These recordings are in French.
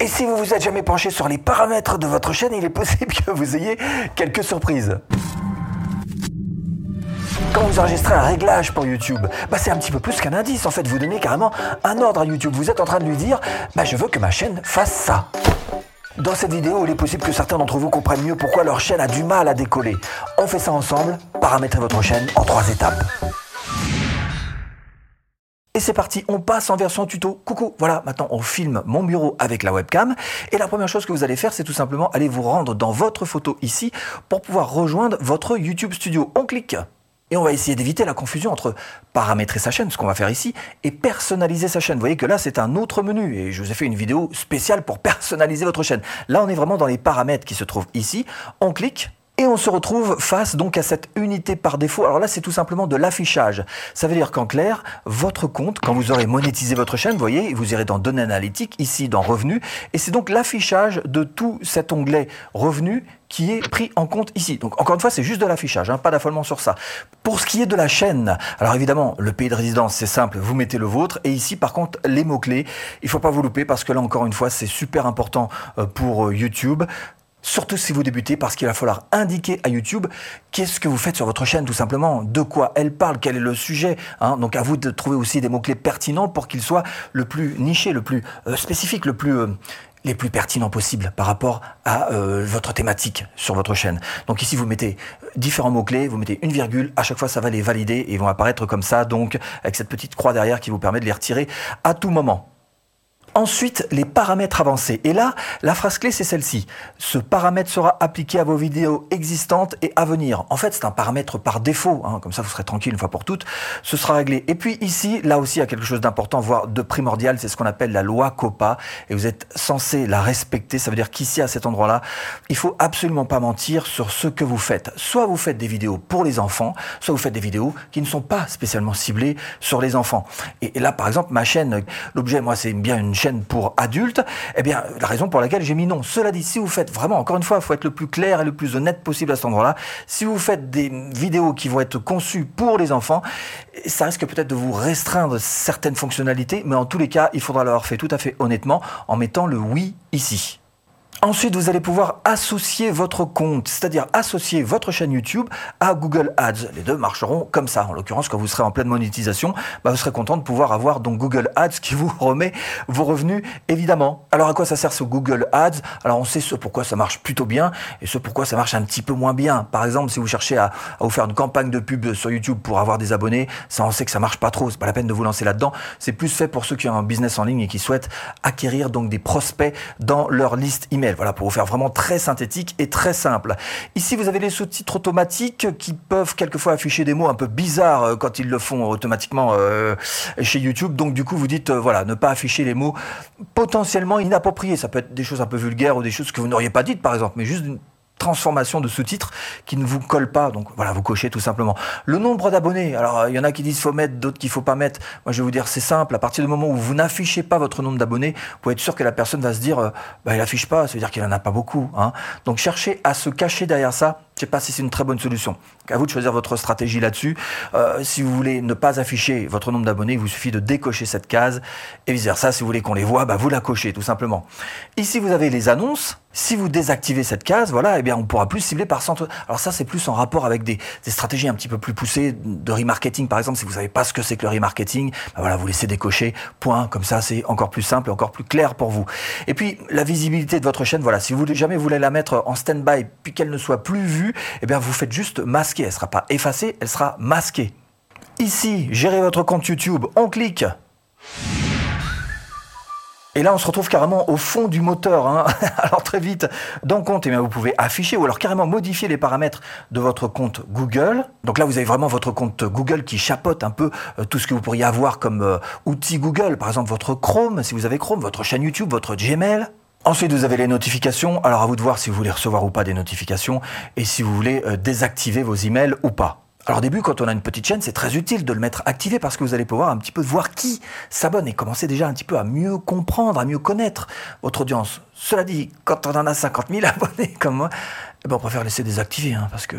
Et si vous vous êtes jamais penché sur les paramètres de votre chaîne, il est possible que vous ayez quelques surprises. Quand vous enregistrez un réglage pour YouTube, bah c'est un petit peu plus qu'un indice. En fait, vous donnez carrément un ordre à YouTube. Vous êtes en train de lui dire, bah je veux que ma chaîne fasse ça. Dans cette vidéo, il est possible que certains d'entre vous comprennent mieux pourquoi leur chaîne a du mal à décoller. On fait ça ensemble, paramétrer votre chaîne en trois étapes. Et c'est parti, on passe en version tuto. Coucou, voilà, maintenant on filme mon bureau avec la webcam. Et la première chose que vous allez faire, c'est tout simplement aller vous rendre dans votre photo ici pour pouvoir rejoindre votre YouTube Studio. On clique. Et on va essayer d'éviter la confusion entre paramétrer sa chaîne, ce qu'on va faire ici, et personnaliser sa chaîne. Vous voyez que là, c'est un autre menu. Et je vous ai fait une vidéo spéciale pour personnaliser votre chaîne. Là, on est vraiment dans les paramètres qui se trouvent ici. On clique. Et on se retrouve face donc à cette unité par défaut. Alors là, c'est tout simplement de l'affichage. Ça veut dire qu'en clair, votre compte, quand vous aurez monétisé votre chaîne, vous voyez, vous irez dans Données analytiques, ici dans Revenus, et c'est donc l'affichage de tout cet onglet Revenus qui est pris en compte ici. Donc encore une fois, c'est juste de l'affichage, hein, pas d'affolement sur ça. Pour ce qui est de la chaîne, alors évidemment, le pays de résidence, c'est simple, vous mettez le vôtre, et ici par contre, les mots-clés, il faut pas vous louper parce que là encore une fois, c'est super important euh, pour euh, YouTube. Surtout si vous débutez, parce qu'il va falloir indiquer à YouTube qu'est-ce que vous faites sur votre chaîne, tout simplement, de quoi elle parle, quel est le sujet. Hein. Donc à vous de trouver aussi des mots-clés pertinents pour qu'ils soient le plus niché, le plus euh, spécifique. Euh, les plus pertinents possibles par rapport à euh, votre thématique sur votre chaîne. Donc ici, vous mettez différents mots-clés, vous mettez une virgule, à chaque fois, ça va les valider et ils vont apparaître comme ça, donc avec cette petite croix derrière qui vous permet de les retirer à tout moment. Ensuite, les paramètres avancés. Et là, la phrase clé, c'est celle-ci. Ce paramètre sera appliqué à vos vidéos existantes et à venir. En fait, c'est un paramètre par défaut. Hein. comme ça, vous serez tranquille une fois pour toutes. Ce sera réglé. Et puis ici, là aussi, il y a quelque chose d'important, voire de primordial. C'est ce qu'on appelle la loi COPA. Et vous êtes censé la respecter. Ça veut dire qu'ici, à cet endroit-là, il faut absolument pas mentir sur ce que vous faites. Soit vous faites des vidéos pour les enfants, soit vous faites des vidéos qui ne sont pas spécialement ciblées sur les enfants. Et, et là, par exemple, ma chaîne, l'objet, moi, c'est bien une chaîne pour adultes, eh bien, la raison pour laquelle j'ai mis non. Cela dit, si vous faites vraiment, encore une fois, il faut être le plus clair et le plus honnête possible à cet endroit-là. Si vous faites des vidéos qui vont être conçues pour les enfants, ça risque peut-être de vous restreindre certaines fonctionnalités, mais en tous les cas, il faudra l'avoir fait tout à fait honnêtement en mettant le oui ici. Ensuite, vous allez pouvoir associer votre compte, c'est-à-dire associer votre chaîne YouTube à Google Ads. Les deux marcheront comme ça. En l'occurrence, quand vous serez en pleine monétisation, bah, vous serez content de pouvoir avoir donc Google Ads qui vous remet vos revenus, évidemment. Alors, à quoi ça sert ce Google Ads? Alors, on sait ce pourquoi ça marche plutôt bien et ce pourquoi ça marche un petit peu moins bien. Par exemple, si vous cherchez à, vous faire une campagne de pub sur YouTube pour avoir des abonnés, ça, on sait que ça marche pas trop. C'est pas la peine de vous lancer là-dedans. C'est plus fait pour ceux qui ont un business en ligne et qui souhaitent acquérir donc des prospects dans leur liste email. Voilà, pour vous faire vraiment très synthétique et très simple. Ici, vous avez les sous-titres automatiques qui peuvent quelquefois afficher des mots un peu bizarres euh, quand ils le font automatiquement euh, chez YouTube. Donc, du coup, vous dites, euh, voilà, ne pas afficher les mots potentiellement inappropriés. Ça peut être des choses un peu vulgaires ou des choses que vous n'auriez pas dites, par exemple, mais juste transformation de sous-titres qui ne vous colle pas. Donc voilà, vous cochez tout simplement. Le nombre d'abonnés. Alors il y en a qui disent faut mettre, d'autres qu'il faut pas mettre. Moi je vais vous dire c'est simple. À partir du moment où vous n'affichez pas votre nombre d'abonnés, vous pouvez être sûr que la personne va se dire euh, bah il affiche pas, ça veut dire qu'il en a pas beaucoup. Hein. Donc cherchez à se cacher derrière ça. Je sais pas si c'est une très bonne solution. À vous de choisir votre stratégie là-dessus. Euh, si vous voulez ne pas afficher votre nombre d'abonnés, il vous suffit de décocher cette case et vice versa. Si vous voulez qu'on les voit, bah, vous la cochez tout simplement. Ici vous avez les annonces. Si vous désactivez cette case, voilà, eh bien, on pourra plus cibler par centre. Alors ça, c'est plus en rapport avec des, stratégies un petit peu plus poussées de remarketing, par exemple. Si vous savez pas ce que c'est que le remarketing, ben voilà, vous laissez décocher, point. Comme ça, c'est encore plus simple et encore plus clair pour vous. Et puis, la visibilité de votre chaîne, voilà, si vous jamais voulez la mettre en stand-by puis qu'elle ne soit plus vue, eh bien, vous faites juste masquer. Elle sera pas effacée, elle sera masquée. Ici, gérez votre compte YouTube. On clique. Et là, on se retrouve carrément au fond du moteur. Hein. Alors très vite, dans compte, eh vous pouvez afficher ou alors carrément modifier les paramètres de votre compte Google. Donc là, vous avez vraiment votre compte Google qui chapote un peu euh, tout ce que vous pourriez avoir comme euh, outil Google. Par exemple, votre Chrome, si vous avez Chrome, votre chaîne YouTube, votre Gmail. Ensuite, vous avez les notifications. Alors à vous de voir si vous voulez recevoir ou pas des notifications et si vous voulez euh, désactiver vos emails ou pas. Alors au début, quand on a une petite chaîne, c'est très utile de le mettre activé parce que vous allez pouvoir un petit peu voir qui s'abonne et commencer déjà un petit peu à mieux comprendre, à mieux connaître votre audience. Cela dit, quand on en a 50 000 abonnés comme moi, eh ben on préfère laisser désactiver hein, parce que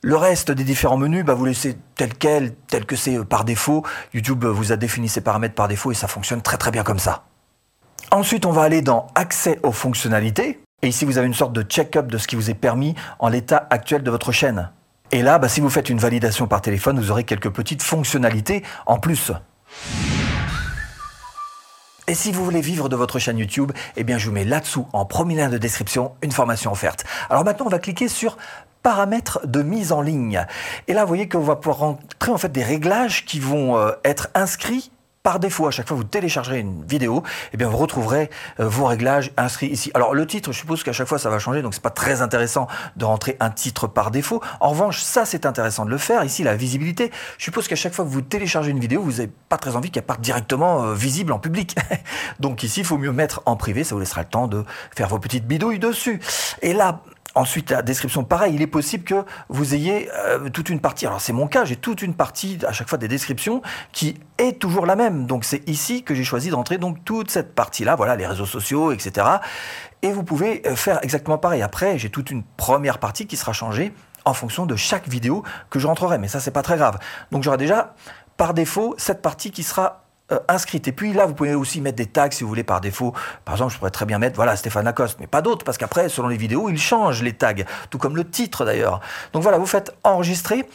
le reste des différents menus, bah, vous laissez tel quel, tel que c'est euh, par défaut. YouTube vous a défini ses paramètres par défaut et ça fonctionne très très bien comme ça. Ensuite, on va aller dans Accès aux fonctionnalités. Et ici, vous avez une sorte de check-up de ce qui vous est permis en l'état actuel de votre chaîne. Et là, bah, si vous faites une validation par téléphone, vous aurez quelques petites fonctionnalités en plus. Et si vous voulez vivre de votre chaîne YouTube, eh bien je vous mets là-dessous en premier lien de description une formation offerte. Alors maintenant, on va cliquer sur paramètres de mise en ligne. Et là, vous voyez qu'on va pouvoir rentrer en fait des réglages qui vont euh, être inscrits par défaut, à chaque fois que vous téléchargerez une vidéo, eh bien vous retrouverez euh, vos réglages inscrits ici. Alors le titre, je suppose qu'à chaque fois ça va changer, donc c'est pas très intéressant de rentrer un titre par défaut. En revanche, ça c'est intéressant de le faire. Ici, la visibilité, je suppose qu'à chaque fois que vous téléchargez une vidéo, vous n'avez pas très envie qu'elle parte directement euh, visible en public. donc ici, il faut mieux mettre en privé, ça vous laissera le temps de faire vos petites bidouilles dessus. Et là, Ensuite, la description, pareil, il est possible que vous ayez euh, toute une partie, alors c'est mon cas, j'ai toute une partie à chaque fois des descriptions qui est toujours la même. Donc c'est ici que j'ai choisi d'entrer donc toute cette partie-là, voilà, les réseaux sociaux, etc. Et vous pouvez euh, faire exactement pareil. Après, j'ai toute une première partie qui sera changée en fonction de chaque vidéo que je rentrerai. Mais ça, c'est pas très grave. Donc j'aurai déjà, par défaut, cette partie qui sera euh, inscrite. Et puis là, vous pouvez aussi mettre des tags si vous voulez par défaut. Par exemple, je pourrais très bien mettre voilà Stéphane Lacoste, mais pas d'autres parce qu'après, selon les vidéos, il change les tags, tout comme le titre d'ailleurs. Donc voilà, vous faites enregistrer.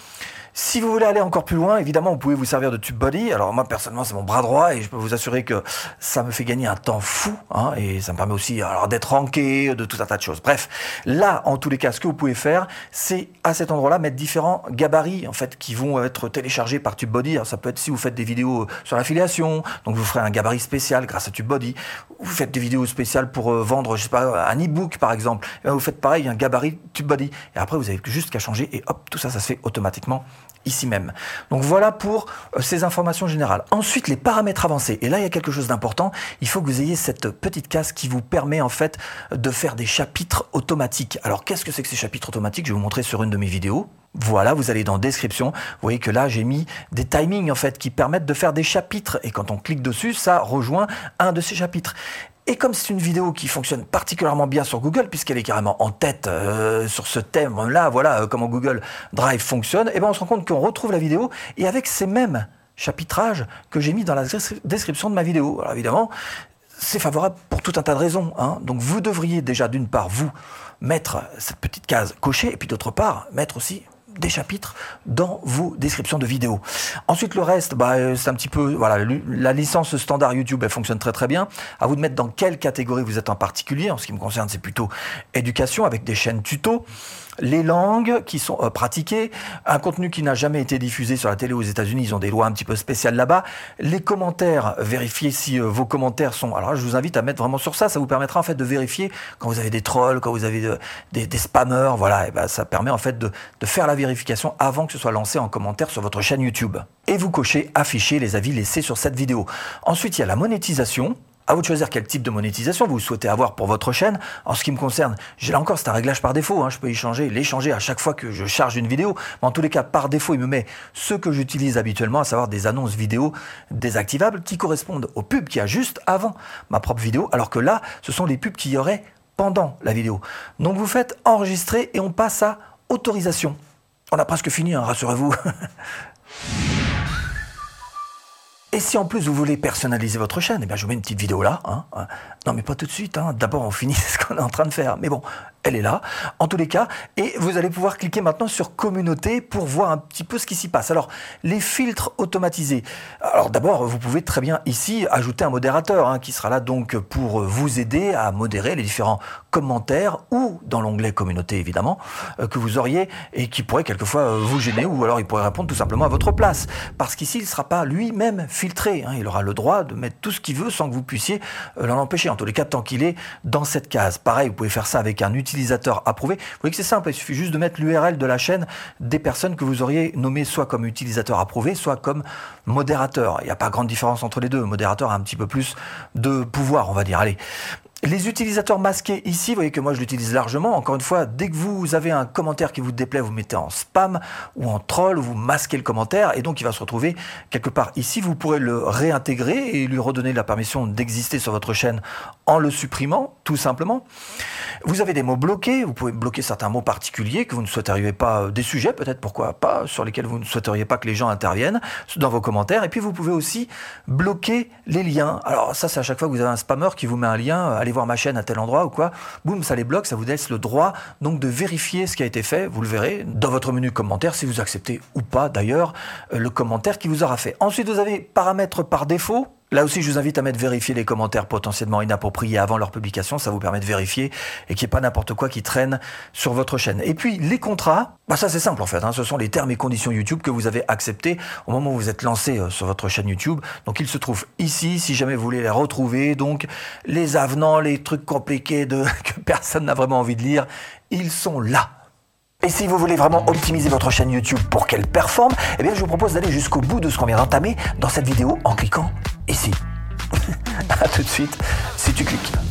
Si vous voulez aller encore plus loin, évidemment, vous pouvez vous servir de TubeBuddy. Alors moi, personnellement, c'est mon bras droit et je peux vous assurer que ça me fait gagner un temps fou hein, et ça me permet aussi d'être ranké, de tout un tas de choses. Bref, là, en tous les cas, ce que vous pouvez faire, c'est à cet endroit-là mettre différents gabarits en fait qui vont être téléchargés par TubeBuddy. Alors, ça peut être si vous faites des vidéos sur l'affiliation, donc vous ferez un gabarit spécial grâce à TubeBuddy. Vous faites des vidéos spéciales pour euh, vendre, je sais pas, un e-book par exemple. Et vous faites pareil, un gabarit TubeBuddy. Et après, vous avez juste qu'à changer et hop, tout ça, ça se fait automatiquement ici même. Donc voilà pour euh, ces informations générales. Ensuite, les paramètres avancés. Et là, il y a quelque chose d'important. Il faut que vous ayez cette petite case qui vous permet en fait de faire des chapitres automatiques. Alors, qu'est-ce que c'est que ces chapitres automatiques? Je vais vous montrer sur une de mes vidéos. Voilà, vous allez dans description. Vous voyez que là, j'ai mis des timings en fait qui permettent de faire des chapitres. Et quand on clique dessus, ça rejoint un de ces chapitres. Et comme c'est une vidéo qui fonctionne particulièrement bien sur Google, puisqu'elle est carrément en tête euh, sur ce thème-là, voilà euh, comment Google Drive fonctionne, et eh ben on se rend compte qu'on retrouve la vidéo et avec ces mêmes chapitrages que j'ai mis dans la description de ma vidéo. Alors évidemment, c'est favorable pour tout un tas de raisons. Hein. Donc vous devriez déjà d'une part vous mettre cette petite case cochée, et puis d'autre part mettre aussi des chapitres dans vos descriptions de vidéos. Ensuite, le reste, bah, euh, c'est un petit peu, voilà, la licence standard YouTube, elle fonctionne très très bien. À vous de mettre dans quelle catégorie vous êtes en particulier. En ce qui me concerne, c'est plutôt éducation avec des chaînes tuto les langues qui sont euh, pratiquées, un contenu qui n'a jamais été diffusé sur la télé aux États-Unis, ils ont des lois un petit peu spéciales là-bas, les commentaires, vérifiez si euh, vos commentaires sont. Alors je vous invite à mettre vraiment sur ça, ça vous permettra en fait de vérifier quand vous avez des trolls, quand vous avez des, des, spammers, voilà, ben ça permet en fait de, de faire la vérification avant que ce soit lancé en commentaire sur votre chaîne YouTube. Et vous cochez afficher les avis laissés sur cette vidéo. Ensuite, il y a la monétisation. À vous de choisir quel type de monétisation vous souhaitez avoir pour votre chaîne. En ce qui me concerne, j'ai là encore, c'est un réglage par défaut. Hein. Je peux y changer, l'échanger à chaque fois que je charge une vidéo. Mais en tous les cas, par défaut, il me met ce que j'utilise habituellement, à savoir des annonces vidéo désactivables qui correspondent aux pubs qu'il y a juste avant ma propre vidéo. Alors que là, ce sont les pubs qu'il y aurait pendant la vidéo. Donc vous faites enregistrer et on passe à autorisation. On a presque fini, hein, rassurez-vous. Et si en plus vous voulez personnaliser votre chaîne, eh bien je vous mets une petite vidéo là. Hein, hein. Non mais pas tout de suite, hein. d'abord on finit ce qu'on est en train de faire. Mais bon, elle est là, en tous les cas. Et vous allez pouvoir cliquer maintenant sur communauté pour voir un petit peu ce qui s'y passe. Alors, les filtres automatisés. Alors d'abord, vous pouvez très bien ici ajouter un modérateur qui sera là donc pour vous aider à modérer les différents commentaires ou dans l'onglet communauté évidemment euh, que vous auriez et qui pourrait quelquefois vous gêner ou alors il pourrait répondre tout simplement à votre place. Parce qu'ici, il ne sera pas lui-même Hein. Il aura le droit de mettre tout ce qu'il veut sans que vous puissiez euh, l'en empêcher. En tous les cas, tant qu'il est dans cette case. Pareil, vous pouvez faire ça avec un utilisateur approuvé. Vous voyez que c'est simple, il suffit juste de mettre l'URL de la chaîne des personnes que vous auriez nommées soit comme utilisateur approuvé, soit comme modérateur. Il n'y a pas grande différence entre les deux. Modérateur a un petit peu plus de pouvoir, on va dire. Allez. Les utilisateurs masqués ici, vous voyez que moi je l'utilise largement. Encore une fois, dès que vous avez un commentaire qui vous déplaît, vous mettez en spam ou en troll, vous masquez le commentaire et donc il va se retrouver quelque part ici. Vous pourrez le réintégrer et lui redonner la permission d'exister sur votre chaîne en le supprimant, tout simplement. Vous avez des mots bloqués, vous pouvez bloquer certains mots particuliers que vous ne souhaiteriez pas, euh, des sujets peut-être, pourquoi pas, sur lesquels vous ne souhaiteriez pas que les gens interviennent dans vos commentaires. Et puis vous pouvez aussi bloquer les liens. Alors ça, c'est à chaque fois que vous avez un spammer qui vous met un lien, voir ma chaîne à tel endroit ou quoi, boum, ça les bloque, ça vous laisse le droit donc de vérifier ce qui a été fait. Vous le verrez dans votre menu commentaire si vous acceptez ou pas d'ailleurs euh, le commentaire qui vous aura fait. Ensuite, vous avez paramètres par défaut. Là aussi, je vous invite à mettre vérifier les commentaires potentiellement inappropriés avant leur publication. Ça vous permet de vérifier et qu'il n'y ait pas n'importe quoi qui traîne sur votre chaîne. Et puis, les contrats, bah ça c'est simple en fait. Hein. Ce sont les termes et conditions YouTube que vous avez acceptés au moment où vous êtes lancé euh, sur votre chaîne YouTube. Donc, ils se trouvent ici si jamais vous voulez les retrouver. Donc, les avenants, les trucs compliqués que personne n'a vraiment envie de lire, ils sont là. Et si vous voulez vraiment optimiser votre chaîne YouTube pour qu'elle performe, eh bien je vous propose d'aller jusqu'au bout de ce qu'on vient d'entamer dans cette vidéo en cliquant ici. A tout de suite si tu cliques.